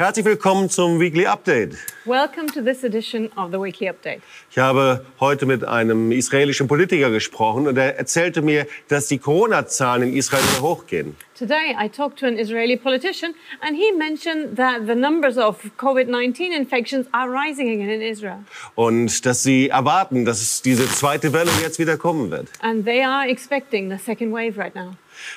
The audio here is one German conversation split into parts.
Herzlich willkommen zum Weekly Update. Welcome to this edition of the Weekly Update. Ich habe heute mit einem israelischen Politiker gesprochen und er erzählte mir, dass die Corona-Zahlen in Israel wieder hochgehen. Today, I talked to an Israeli politician, and he mentioned that the numbers of COVID 19 infections are rising again in Israel. Und dass sie erwarten, dass diese zweite Welle jetzt wieder kommen wird. And they are expecting the second wave right now.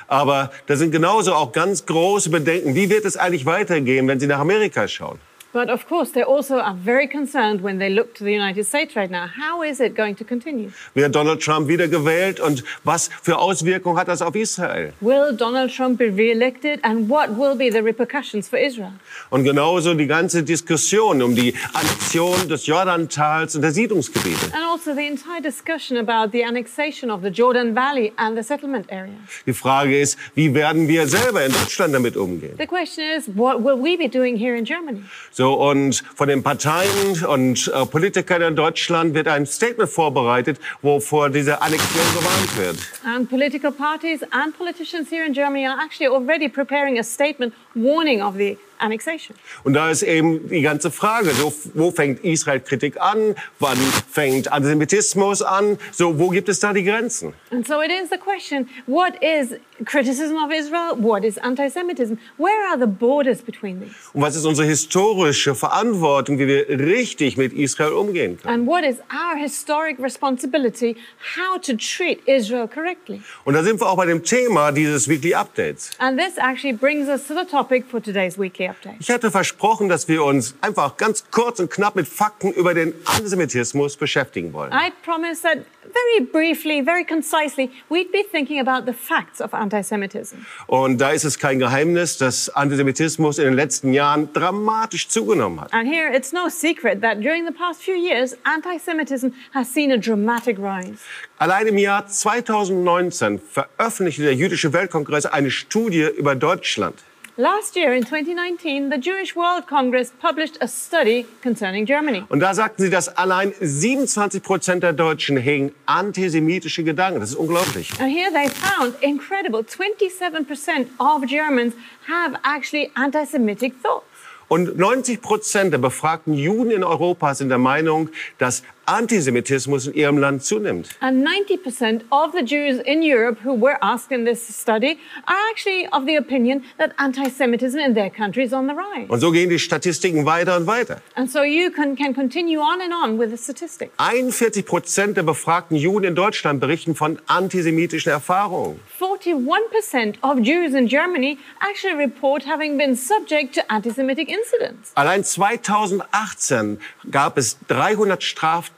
Aber da sind genauso auch ganz große Bedenken. Wie wird es eigentlich weitergehen, wenn Sie nach Amerika schauen? But of course, they also are very concerned when they look to the United States right now. How is it going to continue? Wird Donald Trump wiedergewählt und was für Auswirkungen hat das auf Israel? Will Donald Trump be re-elected and what will be the repercussions for Israel? Und genauso die ganze Diskussion um die Annexion des Jordantals und der Siedlungsgebiete. And also the entire discussion about the annexation of the Jordan Valley and the settlement area. Die Frage ist, wie werden wir selber in Deutschland damit umgehen? The question is, what will we be doing here in Germany? So, und von den Parteien und äh, Politikern in Deutschland wird ein Statement vorbereitet, wo vor dieser Annexion gewarnt wird. And political parties and politicians here in Germany are actually already preparing a statement warning of the annexation. Und da ist eben die ganze Frage, so, wo fängt Israel-Kritik an? Wann fängt Antisemitismus an? So, wo gibt es da die Grenzen? And so it is the question what is criticism of Israel? What is anti-Semitism? Where are the borders between these? Und was ist unsere historische Verantwortung, wie wir richtig mit Israel umgehen können? And what is our historic responsibility how to treat Israel correctly? Und da sind wir auch bei dem Thema dieses Weekly Updates. And this actually brings us to the topic for today's weekly update. Ich hatte versprochen, dass wir uns einfach ganz kurz und knapp mit Fakten über den Antisemitismus beschäftigen wollen. I promised that very briefly, very concisely, we'd be thinking about the facts of anti-Semitism. Und da ist es kein Geheimnis, dass Antisemitismus in den letzten Jahren dramatisch zugenommen hat. And here, it's no secret that during the past few years, anti-Semitism has seen a dramatic rise. Allein im Jahr 2019 veröffentlichte der Jüdische Weltkongress eine Studie über Deutschland. Last year, in 2019, the Jewish World Congress published a study concerning Germany. Und da sagten sie, dass allein 27 Prozent der Deutschen hegen antisemitische Gedanken. Das ist unglaublich. And here they found incredible 27% of Germans have actually anti-Semitic thoughts. Und 90 Prozent der befragten Juden in Europa sind der Meinung, dass Antisemitismus in ihrem Land zunimmt. And 90% of the Jews in Europe who were asked in this study are actually of the opinion that anti-Semitism in their country is on the rise. Und so gehen die Statistiken weiter und weiter. And so you can, can continue on and on with the statistics. 41 Prozent der befragten Juden in Deutschland berichten von antisemitischen Erfahrungen. 41% of Jews in Germany actually report having been subject to anti-Semitic incidents. Allein 2018 gab es 300 Straftaten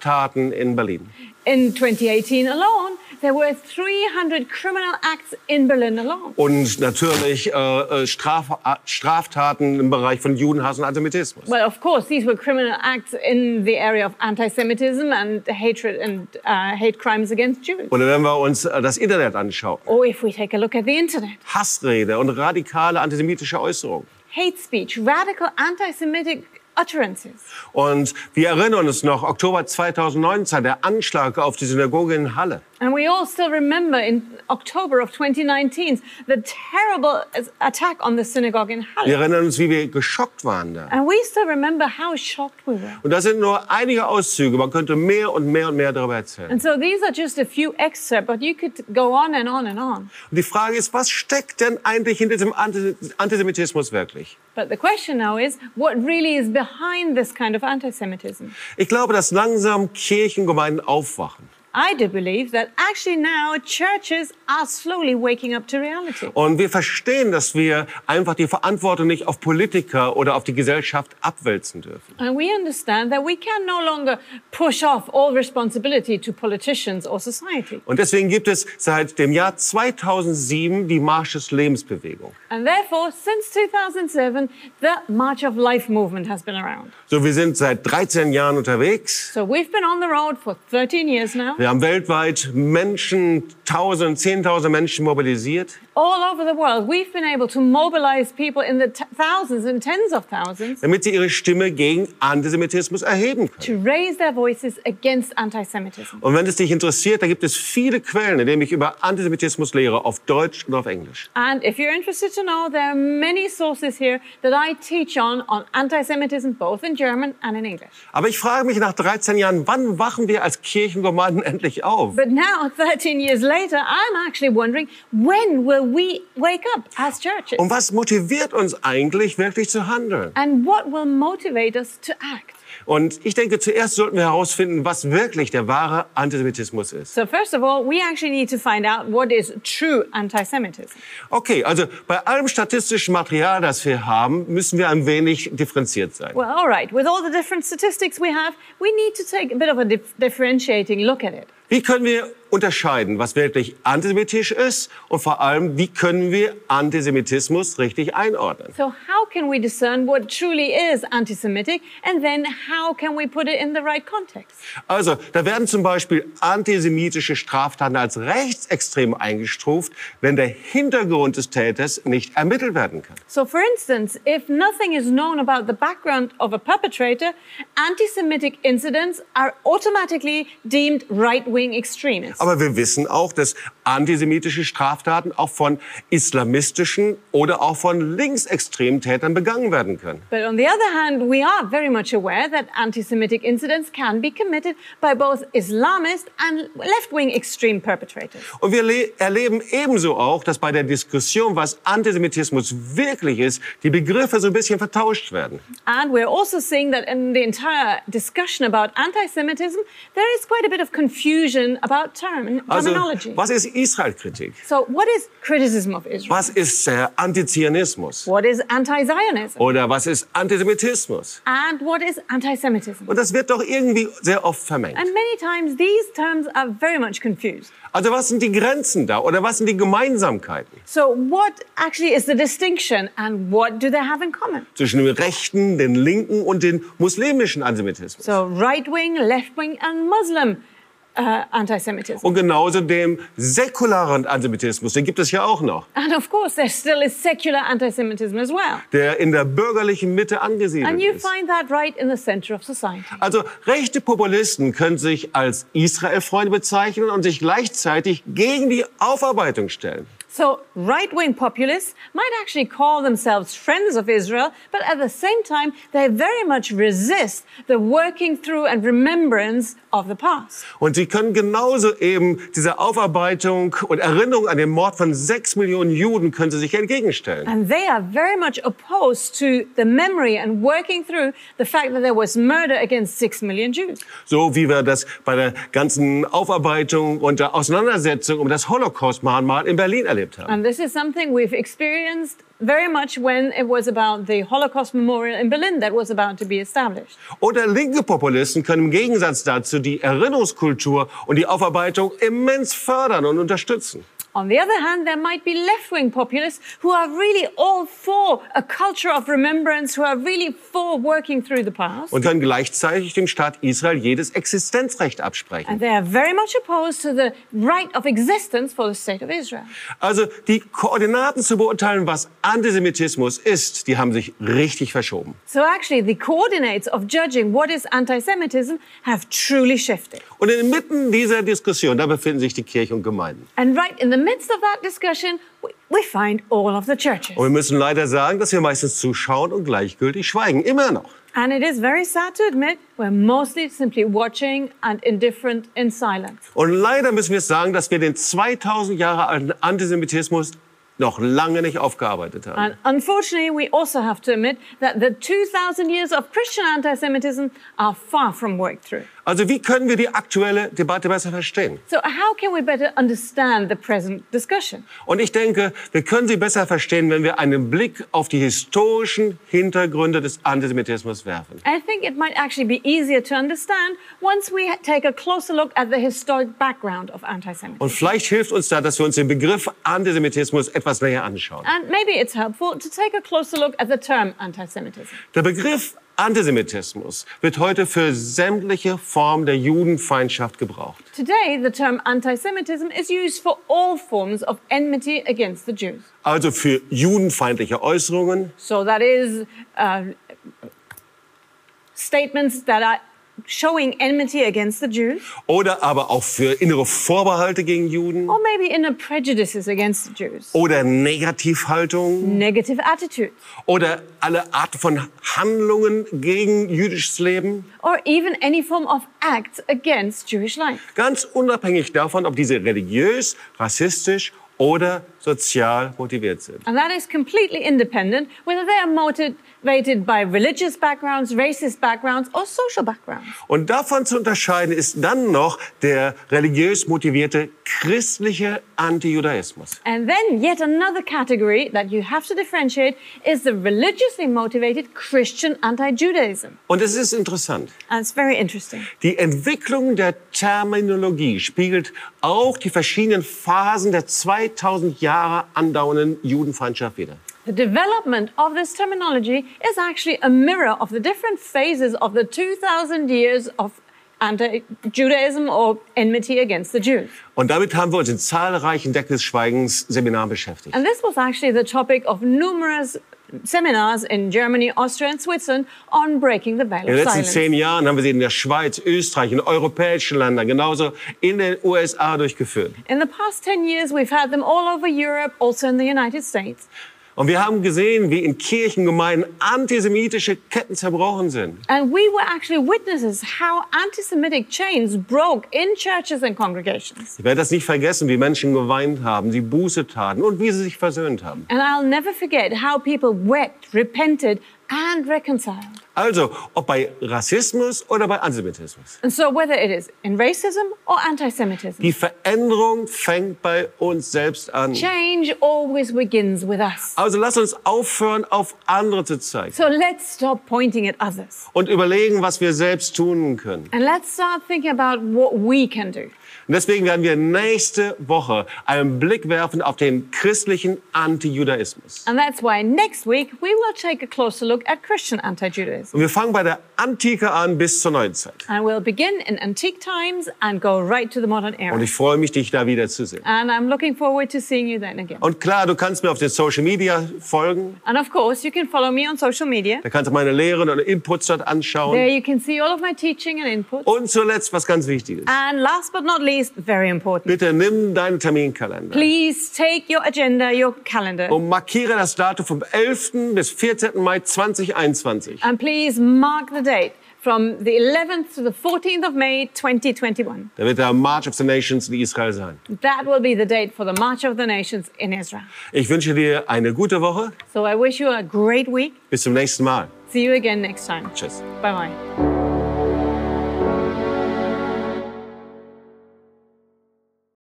in Berlin. In 2018 alone, there were 300 criminal acts in Berlin alone. Und natürlich äh, äh, Straf Straftaten im Bereich von Judenhass und Antisemitismus. Well, of course, these were criminal acts in the area of anti-Semitism and hatred and uh, hate crimes against Jews. Oder wenn wir uns äh, das Internet anschauen, Or if we take a look at the internet, Hassrede und radikale antisemitische Äußerungen. hate speech, radical anti-Semitic utterances. Und wir erinnern uns noch, Oktober 2019, der Anschlag auf die Synagoge in Halle. And we all still remember in October of 2019 the terrible attack on the synagogue in Wir Halle. erinnern uns, wie wir geschockt waren da. And we still remember how shocked we were. Und das sind nur einige Auszüge. Man könnte mehr und mehr und mehr darüber erzählen. And so these are just a few excerpts, but you could go on and on and on. Und die Frage ist, was steckt denn eigentlich hinter diesem Anti- Antisemitismus wirklich? But the question now is, what really is behind this kind of anti-Semitism? Ich glaube, dass langsam Kirchengemeinden aufwachen. I do believe that actually now churches are slowly waking up to reality. Und wir verstehen, dass wir einfach die Verantwortung nicht auf Politiker oder auf die Gesellschaft abwälzen dürfen. And we understand that we can no longer push off all responsibility to politicians or society. Und deswegen gibt es seit dem Jahr 2007 die Marsch des Lebensbewegung. And therefore, since 2007, the March of Life movement has been around. So, wir sind seit 13 Jahren unterwegs. So we've been on the road for 13 years now. Wir haben weltweit Menschen, Tausende, Zehntausende Menschen mobilisiert. All over the world, we've been able to mobilize people in the thousands and tens of thousands damit sie ihre Stimme gegen Antisemitismus erheben können. to raise their voices against anti Semitism. Und wenn es dich interessiert, da gibt es viele Quellen, in denen ich über Antisemitismus lehre, auf Deutsch und auf Englisch. And if you're interested to know, there are many sources here that I teach on on anti Semitism, both in German and in English. Aber ich frage mich nach 13 Jahren, wann wachen wir als Kirchengemeinden endlich auf? But now, 13 years later, I'm actually wondering when will we wake up as churches? Und was motiviert uns eigentlich, wirklich zu handeln? And what will motivate us to act? Und ich denke, zuerst sollten wir herausfinden, was wirklich der wahre Antisemitismus ist. So, first of all, we actually need to find out what is true anti Semitism. Okay, also bei allem statistischen Material, das wir haben, müssen wir ein wenig differenziert sein. Well, all right, with all the different statistics we have, we need to take a bit of a dif- differentiating look at it. Wie können wir unterscheiden, was wirklich antisemitisch ist und vor allem, wie können wir Antisemitismus richtig einordnen? So, how can we discern what truly is anti Semitic, and then how can we put it in the right context? Also, da werden zum Beispiel antisemitische Straftaten als rechtsextrem eingestuft, wenn der Hintergrund des Täters nicht ermittelt werden kann. So, for instance, if nothing is known about the background of a perpetrator, anti Semitic incidents are automatically deemed right wing extremists. Aber wir wissen auch, dass antisemitische Straftaten auch von islamistischen oder auch von linksextremen Tätern begangen werden können. But on the other hand, we are very much aware that anti Semitic incidents can be committed by both Islamist and left wing extreme perpetrators. Und wir le- erleben ebenso auch, dass bei der Diskussion, was Antisemitismus wirklich ist, die Begriffe so ein bisschen vertauscht werden. And we're also seeing that in the entire discussion about anti Semitism, there is quite a bit of confusion about term, Also, terminology. was ist Israel-Kritik? So, what is criticism of Israel? Was ist äh, Antizionismus? What is anti Zionism? Oder was ist Antisemitismus? And what is anti Semitism? Und das wird doch irgendwie sehr oft vermengt. And many times these terms are very much confused. Also was sind die Grenzen da oder was sind die Gemeinsamkeiten So, what actually is the distinction and what do they have in common? zwischen dem rechten, den linken und den muslimischen Antisemitismus? So, right wing, left wing, and Muslim uh, anti Semitism. Und genauso dem säkularen Antisemitismus, den gibt es ja auch noch, And of course, there still is secular anti Semitism as well. der in der bürgerlichen Mitte And angesiedelt you ist. find that right in the center of society. Also rechte Populisten können sich als Israel-Freunde bezeichnen und sich gleichzeitig gegen die Aufarbeitung stellen. So, right wing populists might actually call themselves friends of Israel, but at the same time, they very much resist the working through and remembrance of the past. Und sie können genauso eben dieser Aufarbeitung und Erinnerung an den Mord von sechs Millionen Juden können sie sich entgegenstellen. And they are very much opposed to the memory and working through the fact that there was murder against six million Jews. So wie wir das bei der ganzen Aufarbeitung und der Auseinandersetzung um das Holocaust-Mahnmal in Berlin erlebt haben. And this is something we've experienced very much when it was about the Holocaust Memorial in Berlin that was about to be established. Oder linke Populisten können im Gegensatz dazu die Erinnerungskultur und die Aufarbeitung immens fördern und unterstützen. On the other hand, there might be left wing populists who are really all for a culture of remembrance, who are really for working through the past. Und können gleichzeitig dem Staat Israel jedes Existenzrecht absprechen. And they are very much opposed to the right of existence for the state of Israel. Also die Koordinaten zu beurteilen, was Antisemitismus ist, die haben sich richtig verschoben. So actually, the coordinates of judging what is anti Semitism have truly shifted. Und inmitten dieser Diskussion, da befinden sich die Kirchen und Gemeinden. And right in the midst of that discussion, we, find all of the churches. Und wir müssen leider sagen, dass wir meistens zuschauen und gleichgültig schweigen. Immer noch. And it is very sad to admit, we're mostly simply watching and indifferent in silence. Und leider müssen wir sagen, dass wir den 2000 Jahre alten Antisemitismus noch lange nicht aufgearbeitet haben. And unfortunately, we also have to admit that the 2,000 years of Christian anti Semitism are far from worked through. Also wie können wir die aktuelle Debatte besser verstehen? So, how can we better understand the present discussion? Und ich denke, wir können sie besser verstehen, wenn wir einen Blick auf die historischen Hintergründe des Antisemitismus werfen. I think it might actually be easier to understand once we take a closer look at the historic background of anti Semitism. Und vielleicht hilft uns da, dass wir uns den Begriff Antisemitismus etwas etwas näher anschauen. And maybe it's helpful to take a closer look at the term anti-Semitism. Der Begriff Antisemitismus wird heute für sämtliche Formen der Judenfeindschaft gebraucht. Today, the term anti-Semitism is used for all forms of enmity against the Jews. Also für judenfeindliche Äußerungen, So that is uh, statements that are showing enmity against the Jews, oder aber auch für innere Vorbehalte gegen Juden. Or maybe inner prejudices against the Jews, oder Negativhaltung. Negative attitudes, oder alle Arten von Handlungen gegen jüdisches Leben. or even any form of acts against Jewish life. Ganz unabhängig davon, ob diese religiös, rassistisch oder sozial motiviert sind. And that is completely independent whether they are motivated by religious backgrounds, racist backgrounds, or social backgrounds. Und davon zu unterscheiden ist dann noch der religiös motivierte christliche Antijudaismus. And then yet another category that you have to differentiate is the religiously motivated Christian anti-Judaism. Und es ist interessant. And it's very interesting. Die Entwicklung der Terminologie spiegelt auch die verschiedenen Phasen der 2000 Jahre andauernden Judenfeindschaft wider. The development of this terminology is actually a mirror of the different phases of the 2000 years of anti-Judaism or enmity against the Jews. Und damit haben wir uns in zahlreichen Deck des Schweigens Seminaren beschäftigt. And this was actually the topic of numerous seminars in Germany, Austria, and Switzerland on breaking the veil In den of letzten silence. zehn Jahren haben wir sie in der Schweiz, Österreich, in europäischen Ländern, genauso in den USA durchgeführt. In the past 10 years, we've had them all over Europe, also in the United States. Und wir haben gesehen, wie in Kirchengemeinden antisemitische Ketten zerbrochen sind. And we were actually witnesses how anti-Semitic chains broke in churches and congregations. Ich werde das nicht vergessen, wie Menschen geweint haben, sie Buße taten und wie sie sich versöhnt haben. And I'll never forget how people wept, repented, and reconciled. Also, ob bei Rassismus oder bei Antisemitismus. And so, whether it is in racism or anti Semitism, Die Veränderung fängt bei uns selbst an. change always begins with us. Also lass uns aufhören, auf andere zu zeigen So, let's stop pointing at others und überlegen, was wir selbst tun können. and let's start thinking about what we can do. Und deswegen werden wir nächste Woche einen Blick werfen auf den christlichen Antijudaismus. And that's why next week we will take a closer look at Christian anti Judaism. Und wir fangen bei der Antike an bis zur Neuzeit. And we'll begin in antique times and go right to the modern Und era. ich freue mich, dich da wiederzusehen. And I'm looking forward to seeing you then again. Und klar, du kannst mir auf den Social Media folgen. And of course, you can follow me on social media. Da kannst du meine Lehren und Inputs dort There anschauen. you can see all of my teaching and inputs. Und zuletzt, was ganz wichtig ist. And last but not least, very important, Bitte nimm deinen Terminkalender please take your agenda, your calendar, und markiere das Datum vom 11. bis 14. Mai 2021. and please mark the date from the 11th to the 14th of May 2021. Da wird der March of the Nations in Israel sein. That will be the date for the March of the Nations in Israel. Ich wünsche dir eine gute Woche. So I wish you a great week. Bis zum nächsten Mal. See you again next time. Tschüss. Bye bye.